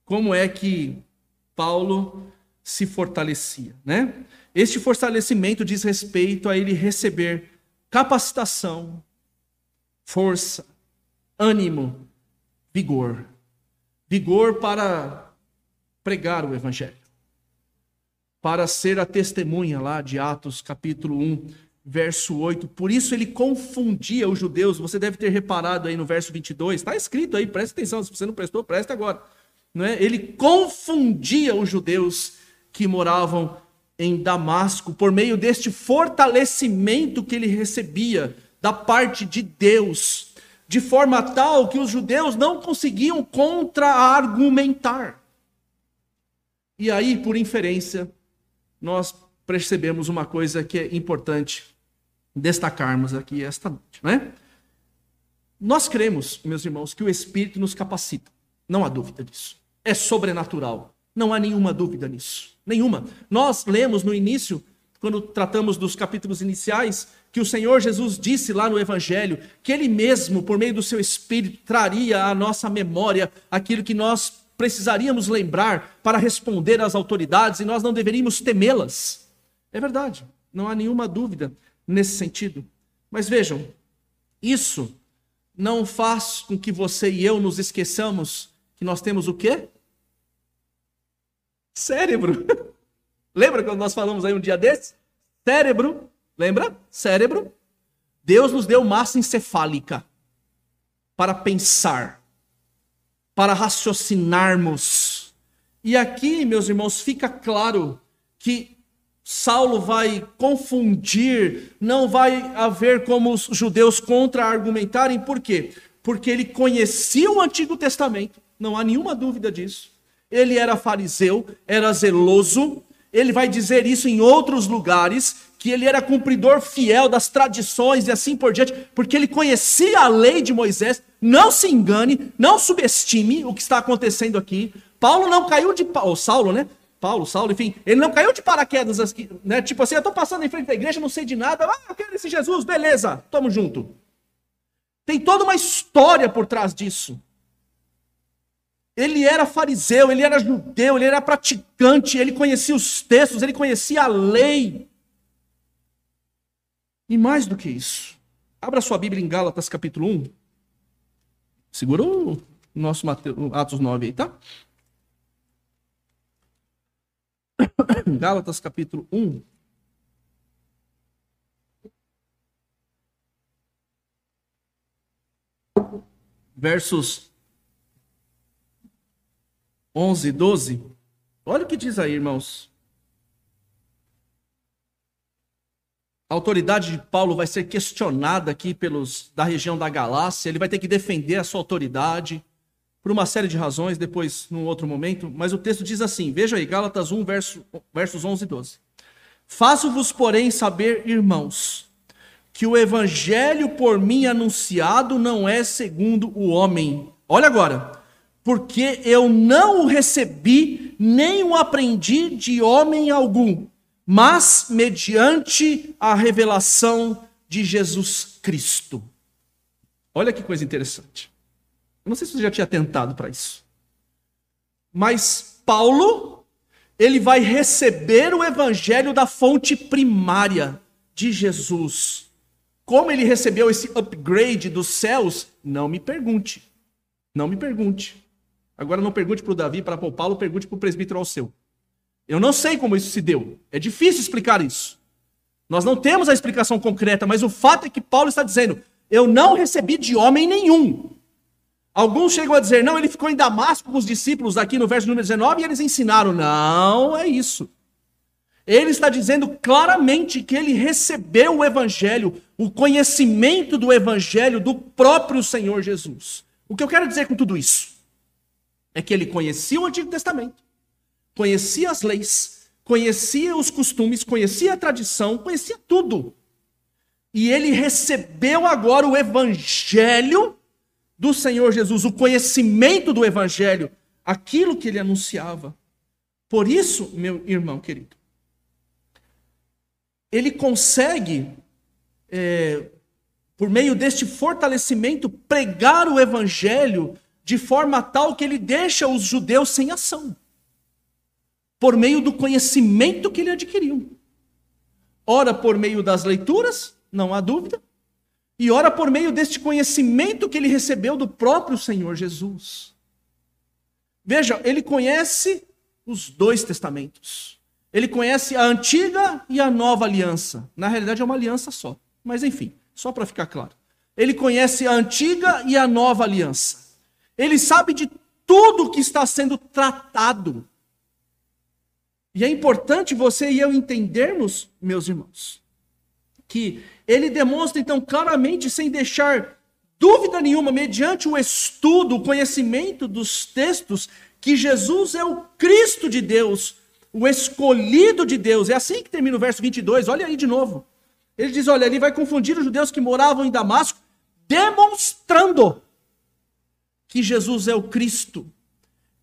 como é que Paulo se fortalecia, né? Este fortalecimento diz respeito a ele receber capacitação, força, ânimo, vigor. Vigor para pregar o evangelho. Para ser a testemunha lá de Atos capítulo 1, verso 8. Por isso ele confundia os judeus. Você deve ter reparado aí no verso 22. Está escrito aí, preste atenção. Se você não prestou, preste agora. Não é? Ele confundia os judeus que moravam em Damasco por meio deste fortalecimento que ele recebia da parte de Deus, de forma tal que os judeus não conseguiam contra-argumentar. E aí, por inferência, nós percebemos uma coisa que é importante destacarmos aqui esta noite, né? Nós cremos, meus irmãos, que o Espírito nos capacita. Não há dúvida disso. É sobrenatural. Não há nenhuma dúvida nisso. Nenhuma. Nós lemos no início, quando tratamos dos capítulos iniciais, que o Senhor Jesus disse lá no Evangelho que Ele mesmo, por meio do seu Espírito, traria à nossa memória aquilo que nós precisaríamos lembrar para responder às autoridades e nós não deveríamos temê-las. É verdade, não há nenhuma dúvida nesse sentido. Mas vejam, isso não faz com que você e eu nos esqueçamos que nós temos o quê? Cérebro. Lembra quando nós falamos aí um dia desse? Cérebro. Lembra? Cérebro. Deus nos deu massa encefálica para pensar, para raciocinarmos. E aqui, meus irmãos, fica claro que Saulo vai confundir, não vai haver como os judeus contra-argumentarem, por quê? Porque ele conhecia o Antigo Testamento, não há nenhuma dúvida disso. Ele era fariseu, era zeloso, ele vai dizer isso em outros lugares, que ele era cumpridor fiel das tradições e assim por diante, porque ele conhecia a lei de Moisés. Não se engane, não subestime o que está acontecendo aqui. Paulo não caiu de. Ou Saulo, né? Paulo, Saulo, enfim, ele não caiu de paraquedas, né? Tipo assim, eu estou passando em frente da igreja, não sei de nada, ah, eu quero esse Jesus, beleza, tamo junto. Tem toda uma história por trás disso. Ele era fariseu, ele era judeu, ele era praticante, ele conhecia os textos, ele conhecia a lei. E mais do que isso, abra sua Bíblia em Gálatas capítulo 1. Segura o nosso Mateus, Atos 9 aí, tá? Gálatas capítulo 1. Versos 11 e 12. Olha o que diz aí, irmãos. A autoridade de Paulo vai ser questionada aqui pelos da região da Galácia, ele vai ter que defender a sua autoridade por uma série de razões, depois num outro momento, mas o texto diz assim: veja aí, Gálatas 1, verso, versos 11 e 12. Faço-vos, porém, saber, irmãos, que o evangelho por mim anunciado não é segundo o homem. Olha agora, porque eu não o recebi, nem o aprendi de homem algum, mas mediante a revelação de Jesus Cristo. Olha que coisa interessante. Eu não sei se você já tinha tentado para isso. Mas Paulo, ele vai receber o evangelho da fonte primária de Jesus. Como ele recebeu esse upgrade dos céus, não me pergunte. Não me pergunte. Agora não pergunte para o Davi, para o Paulo, pergunte para o presbítero ao seu. Eu não sei como isso se deu. É difícil explicar isso. Nós não temos a explicação concreta, mas o fato é que Paulo está dizendo: eu não recebi de homem nenhum. Alguns chegam a dizer, não, ele ficou em Damasco com os discípulos aqui no verso número 19 e eles ensinaram. Não, é isso. Ele está dizendo claramente que ele recebeu o evangelho, o conhecimento do evangelho do próprio Senhor Jesus. O que eu quero dizer com tudo isso é que ele conhecia o Antigo Testamento, conhecia as leis, conhecia os costumes, conhecia a tradição, conhecia tudo. E ele recebeu agora o evangelho do Senhor Jesus, o conhecimento do Evangelho, aquilo que ele anunciava. Por isso, meu irmão querido, ele consegue, é, por meio deste fortalecimento, pregar o Evangelho de forma tal que ele deixa os judeus sem ação, por meio do conhecimento que ele adquiriu. Ora, por meio das leituras, não há dúvida, e ora por meio deste conhecimento que ele recebeu do próprio Senhor Jesus. Veja, ele conhece os dois testamentos. Ele conhece a antiga e a nova aliança. Na realidade, é uma aliança só. Mas enfim, só para ficar claro. Ele conhece a antiga e a nova aliança. Ele sabe de tudo que está sendo tratado. E é importante você e eu entendermos, meus irmãos, que ele demonstra então claramente, sem deixar dúvida nenhuma, mediante o estudo, o conhecimento dos textos, que Jesus é o Cristo de Deus, o escolhido de Deus. É assim que termina o verso 22, olha aí de novo. Ele diz: Olha, ele vai confundir os judeus que moravam em Damasco, demonstrando que Jesus é o Cristo.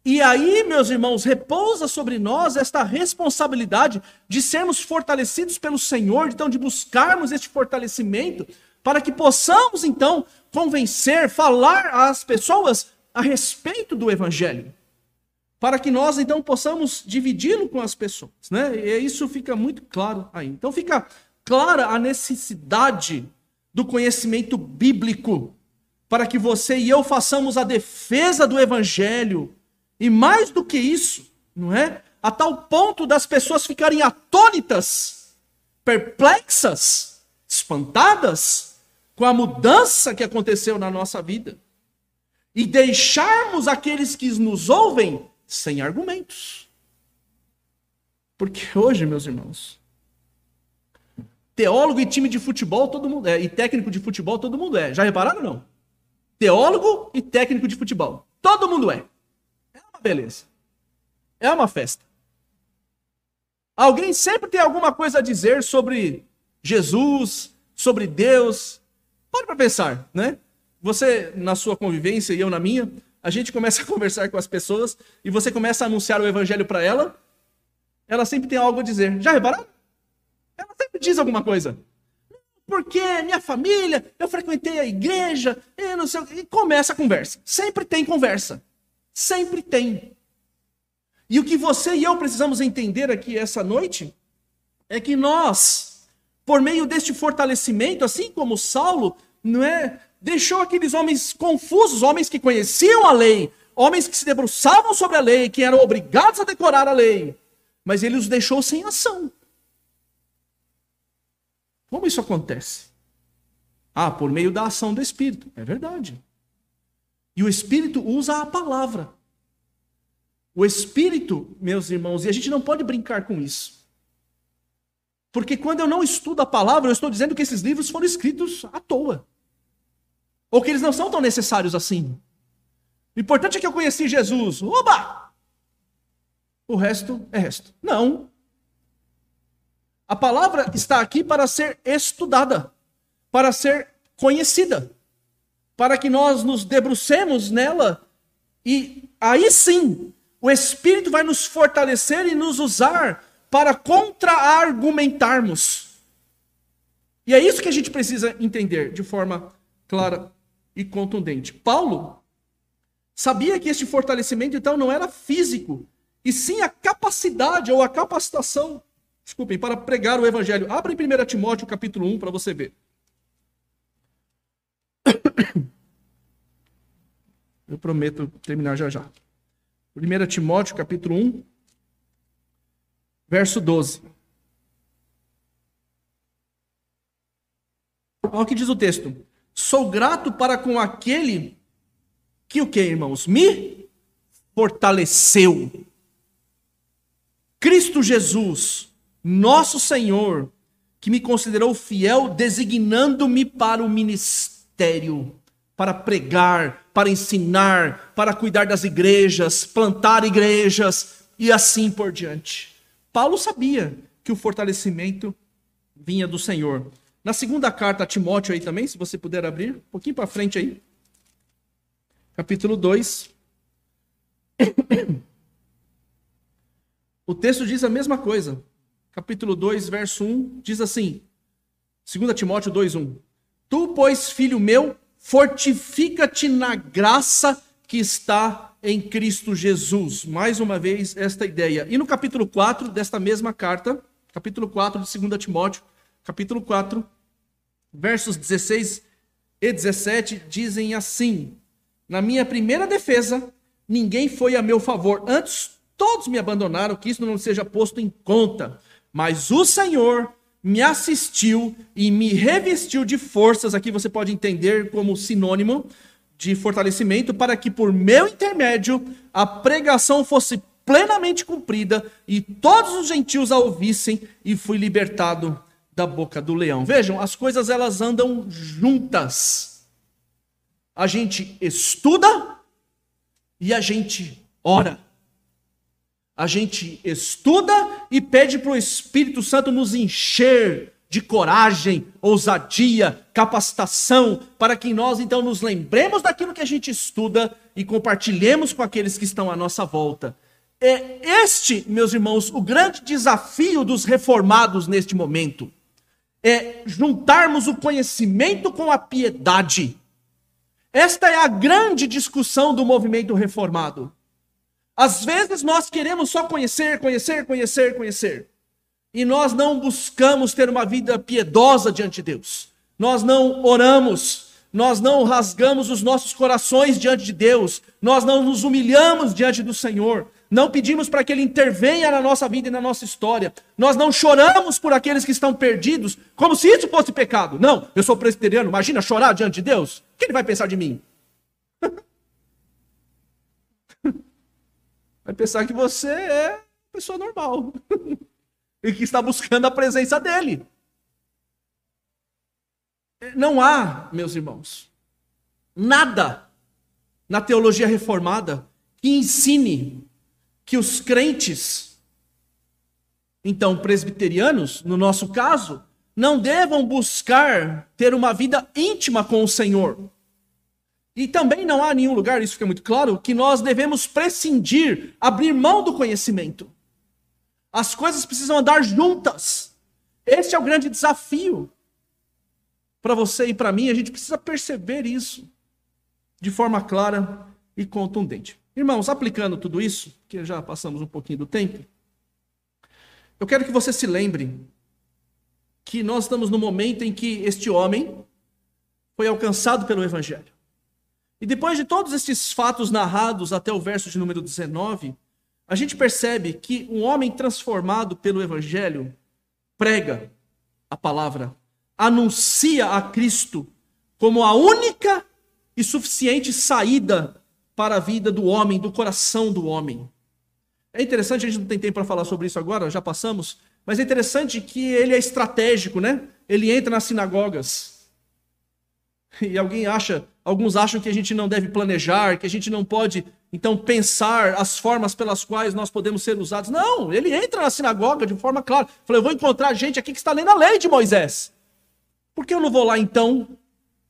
E aí, meus irmãos, repousa sobre nós esta responsabilidade de sermos fortalecidos pelo Senhor, então de buscarmos este fortalecimento, para que possamos então convencer, falar às pessoas a respeito do Evangelho para que nós então possamos dividi-lo com as pessoas, né? E isso fica muito claro aí. Então fica clara a necessidade do conhecimento bíblico para que você e eu façamos a defesa do evangelho e mais do que isso, não é? A tal ponto das pessoas ficarem atônitas, perplexas, espantadas com a mudança que aconteceu na nossa vida e deixarmos aqueles que nos ouvem sem argumentos. Porque hoje, meus irmãos, teólogo e time de futebol todo mundo é, e técnico de futebol todo mundo é. Já repararam não? Teólogo e técnico de futebol. Todo mundo é. Beleza. É uma festa. Alguém sempre tem alguma coisa a dizer sobre Jesus, sobre Deus. Pode para pensar, né? Você na sua convivência e eu na minha, a gente começa a conversar com as pessoas e você começa a anunciar o evangelho para ela, ela sempre tem algo a dizer. Já repararam? Ela sempre diz alguma coisa. Porque minha família, eu frequentei a igreja, e não sei, e começa a conversa. Sempre tem conversa. Sempre tem. E o que você e eu precisamos entender aqui essa noite é que nós, por meio deste fortalecimento, assim como Saulo, não é? deixou aqueles homens confusos, homens que conheciam a lei, homens que se debruçavam sobre a lei, que eram obrigados a decorar a lei, mas ele os deixou sem ação. Como isso acontece? Ah, por meio da ação do Espírito. É verdade. E o Espírito usa a palavra. O Espírito, meus irmãos, e a gente não pode brincar com isso. Porque quando eu não estudo a palavra, eu estou dizendo que esses livros foram escritos à toa. Ou que eles não são tão necessários assim. O importante é que eu conheci Jesus. Oba! O resto é resto. Não. A palavra está aqui para ser estudada, para ser conhecida, para que nós nos debrucemos nela e aí sim o Espírito vai nos fortalecer e nos usar para contra-argumentarmos. E é isso que a gente precisa entender de forma clara e contundente. Paulo sabia que este fortalecimento então não era físico, e sim a capacidade ou a capacitação, desculpem, para pregar o evangelho. Abra em 1 Timóteo capítulo 1 para você ver. Eu prometo terminar já já. 1 Timóteo capítulo 1, verso 12. Olha o que diz o texto. Sou grato para com aquele que o que, irmãos? Me fortaleceu. Cristo Jesus, nosso Senhor, que me considerou fiel, designando-me para o ministério, para pregar, para ensinar, para cuidar das igrejas, plantar igrejas e assim por diante. Paulo sabia que o fortalecimento vinha do Senhor. Na segunda carta a Timóteo aí também, se você puder abrir, um pouquinho para frente aí. Capítulo 2. O texto diz a mesma coisa. Capítulo 2, verso 1, diz assim: 2 Timóteo 2, 1. Tu, pois, filho meu, fortifica-te na graça que está em Cristo Jesus. Mais uma vez, esta ideia. E no capítulo 4 desta mesma carta, capítulo 4 de 2 Timóteo, capítulo 4, versos 16 e 17 dizem assim: Na minha primeira defesa, ninguém foi a meu favor, antes todos me abandonaram, que isso não seja posto em conta. Mas o Senhor me assistiu e me revestiu de forças, aqui você pode entender como sinônimo de fortalecimento, para que por meu intermédio a pregação fosse plenamente cumprida e todos os gentios a ouvissem, e fui libertado da boca do leão. Vejam, as coisas elas andam juntas. A gente estuda e a gente ora. A gente estuda e pede para o Espírito Santo nos encher de coragem, ousadia, capacitação, para que nós então nos lembremos daquilo que a gente estuda e compartilhemos com aqueles que estão à nossa volta. É este, meus irmãos, o grande desafio dos reformados neste momento. É juntarmos o conhecimento com a piedade. Esta é a grande discussão do movimento reformado. Às vezes nós queremos só conhecer, conhecer, conhecer, conhecer. E nós não buscamos ter uma vida piedosa diante de Deus. Nós não oramos, nós não rasgamos os nossos corações diante de Deus, nós não nos humilhamos diante do Senhor, não pedimos para que Ele intervenha na nossa vida e na nossa história, nós não choramos por aqueles que estão perdidos, como se isso fosse pecado. Não, eu sou presbiteriano, imagina chorar diante de Deus? O que Ele vai pensar de mim? Vai pensar que você é pessoa normal e que está buscando a presença dele. Não há, meus irmãos, nada na teologia reformada que ensine que os crentes, então presbiterianos, no nosso caso, não devam buscar ter uma vida íntima com o Senhor. E também não há nenhum lugar, isso fica muito claro, que nós devemos prescindir, abrir mão do conhecimento. As coisas precisam andar juntas. Este é o grande desafio. Para você e para mim, a gente precisa perceber isso de forma clara e contundente. Irmãos, aplicando tudo isso, que já passamos um pouquinho do tempo, eu quero que você se lembre que nós estamos no momento em que este homem foi alcançado pelo Evangelho. E depois de todos esses fatos narrados até o verso de número 19, a gente percebe que um homem transformado pelo Evangelho prega a palavra, anuncia a Cristo como a única e suficiente saída para a vida do homem, do coração do homem. É interessante, a gente não tem tempo para falar sobre isso agora, já passamos, mas é interessante que ele é estratégico, né? Ele entra nas sinagogas, e alguém acha, alguns acham que a gente não deve planejar, que a gente não pode, então, pensar as formas pelas quais nós podemos ser usados. Não, ele entra na sinagoga de forma clara. Falei, eu vou encontrar gente aqui que está lendo a lei de Moisés. Por que eu não vou lá, então,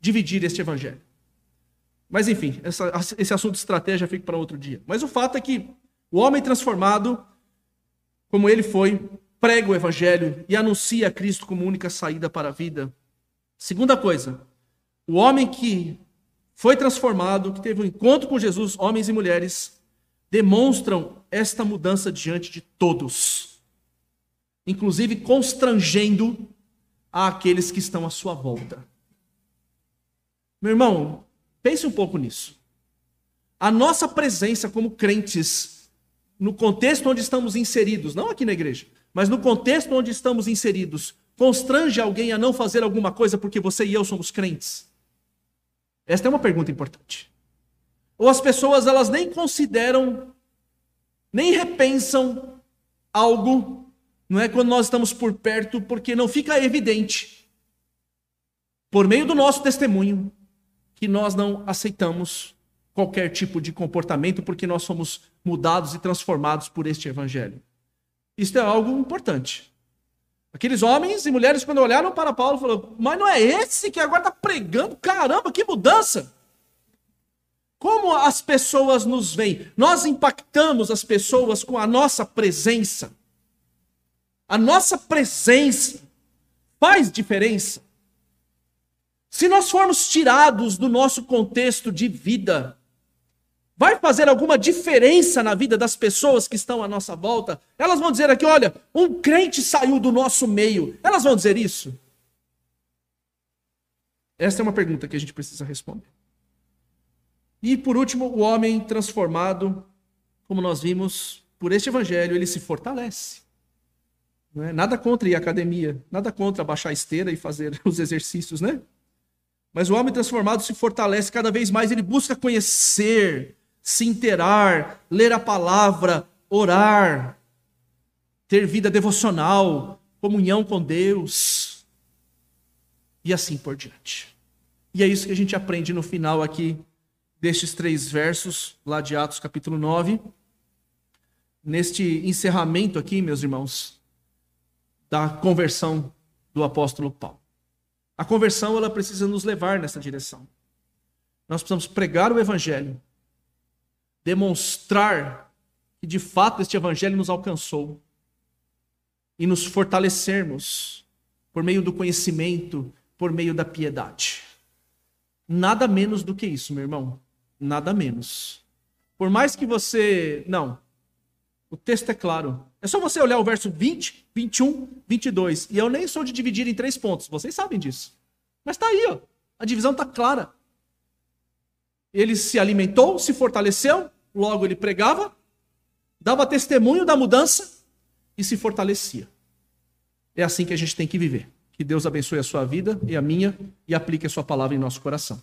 dividir este evangelho? Mas, enfim, essa, esse assunto de estratégia fica para outro dia. Mas o fato é que o homem transformado, como ele foi, prega o evangelho e anuncia Cristo como única saída para a vida. Segunda coisa, o homem que foi transformado, que teve um encontro com Jesus, homens e mulheres, demonstram esta mudança diante de todos, inclusive constrangendo àqueles que estão à sua volta. Meu irmão, pense um pouco nisso. A nossa presença como crentes, no contexto onde estamos inseridos, não aqui na igreja, mas no contexto onde estamos inseridos, constrange alguém a não fazer alguma coisa porque você e eu somos crentes? Esta é uma pergunta importante. Ou as pessoas elas nem consideram, nem repensam algo, não é quando nós estamos por perto, porque não fica evidente, por meio do nosso testemunho, que nós não aceitamos qualquer tipo de comportamento, porque nós somos mudados e transformados por este evangelho. Isto é algo importante. Aqueles homens e mulheres, quando olharam para Paulo, falaram: Mas não é esse que agora está pregando? Caramba, que mudança! Como as pessoas nos veem? Nós impactamos as pessoas com a nossa presença. A nossa presença faz diferença. Se nós formos tirados do nosso contexto de vida, vai fazer alguma diferença na vida das pessoas que estão à nossa volta? Elas vão dizer aqui: olha, um crente saiu do nosso meio. Elas vão dizer isso? Essa é uma pergunta que a gente precisa responder. E por último, o homem transformado, como nós vimos, por este evangelho, ele se fortalece. É? Nada contra ir à academia, nada contra baixar a esteira e fazer os exercícios, né? Mas o homem transformado se fortalece cada vez mais, ele busca conhecer, se interar, ler a palavra, orar, ter vida devocional, comunhão com Deus e assim por diante. E é isso que a gente aprende no final aqui destes três versos, lá de Atos capítulo 9. Neste encerramento aqui, meus irmãos, da conversão do apóstolo Paulo. A conversão ela precisa nos levar nessa direção. Nós precisamos pregar o evangelho, demonstrar que de fato este evangelho nos alcançou e nos fortalecermos por meio do conhecimento, por meio da piedade. Nada menos do que isso, meu irmão. Nada menos. Por mais que você. Não. O texto é claro. É só você olhar o verso 20, 21, 22. E eu nem sou de dividir em três pontos. Vocês sabem disso. Mas está aí, ó. A divisão está clara. Ele se alimentou, se fortaleceu, logo ele pregava, dava testemunho da mudança e se fortalecia. É assim que a gente tem que viver. Que Deus abençoe a sua vida e a minha e aplique a sua palavra em nosso coração.